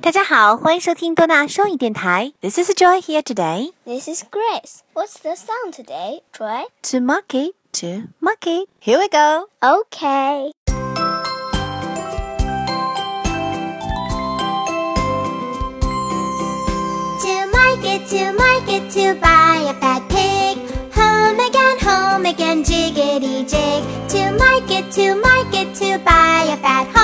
大家好，欢迎收听多纳双语电台。This is Joy here today. This is Grace. What's the song today, Joy? To market, to market. Here we go. Okay. To market, to market, to buy a fat pig. Home again, home again, jiggity jig. To market, to market, to buy a fat hog.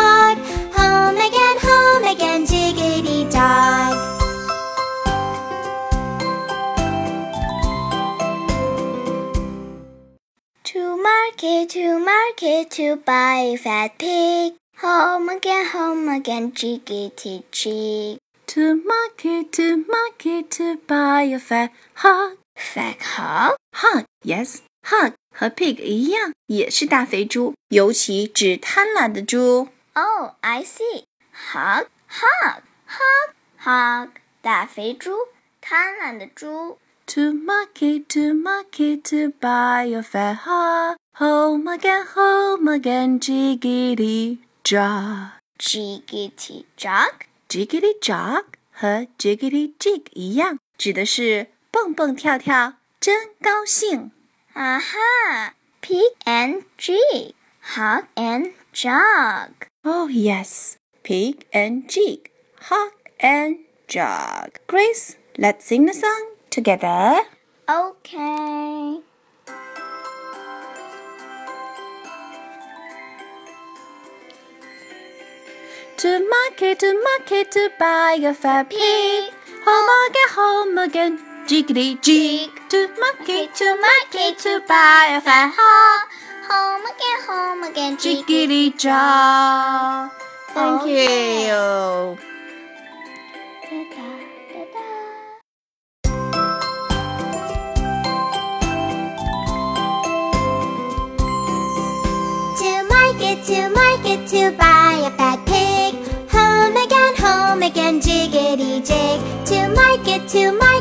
market, to market, to buy a fat pig. Home again, home again, jiggity jig. To market, to market, to buy a fat hog. Fat hog? Hog, yes, hog 和 pig 一样，也是大肥猪，尤其指贪婪的猪。 Oh, I see. Hog, hog, hog, hog. 大肥猪，贪婪的猪。 To market, to market, to buy a fat hog. Home again, home again, jiggity jog. Jiggity jog. Jiggity jog 和 jiggity jig 一样，指的是蹦蹦跳跳，真高兴。啊哈，pig and jig, hog and jog. Oh yes, pig and jig, hog and jog. Grace, let's sing the song together. Okay. To market, to market, to buy a fat pig. Home again, home again, jiggity jig. To market, to market, to buy a fat hog. Home again, home again, jig. Jiggity jog. Thank oh, Okay. you. Market, to market, to buy a fat pig. Home again, home again, jiggity jig. To market, to market.